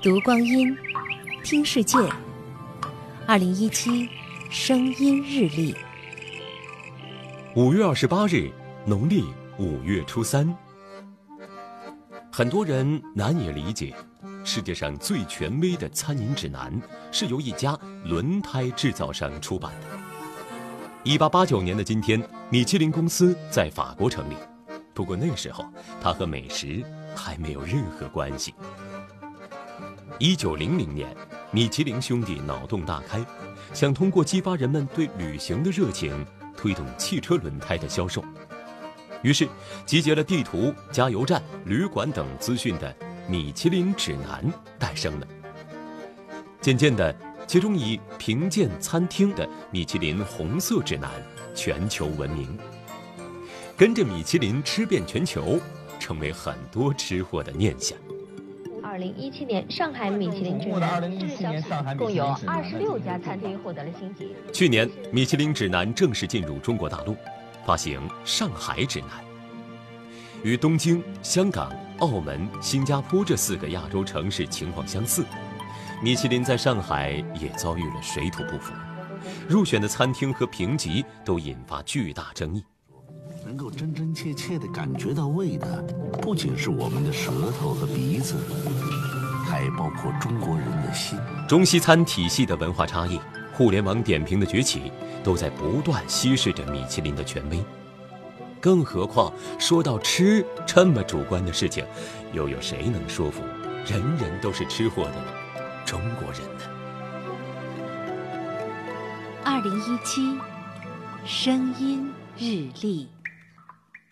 读光阴，听世界。二零一七声音日历，五月二十八日，农历五月初三。很多人难以理解，世界上最权威的餐饮指南是由一家轮胎制造商出版的。一八八九年的今天，米其林公司在法国成立，不过那时候它和美食还没有任何关系。一九零零年，米其林兄弟脑洞大开，想通过激发人们对旅行的热情，推动汽车轮胎的销售。于是，集结了地图、加油站、旅馆等资讯的《米其林指南》诞生了。渐渐的，其中以评鉴餐厅的《米其林红色指南》全球闻名，跟着米其林吃遍全球，成为很多吃货的念想。二零一七年上海米其林指南共有二十六家餐厅获得了星级。去年，米其林指南正式进入中国大陆，发行《上海指南》。与东京、香港、澳门、新加坡这四个亚洲城市情况相似，米其林在上海也遭遇了水土不服，入选的餐厅和评级都引发巨大争议。真真切切地感觉到味的，不仅是我们的舌头和鼻子，还包括中国人的心。中西餐体系的文化差异，互联网点评的崛起，都在不断稀释着米其林的权威。更何况说到吃这么主观的事情，又有谁能说服人人都是吃货的中国人呢？二零一七声音日历。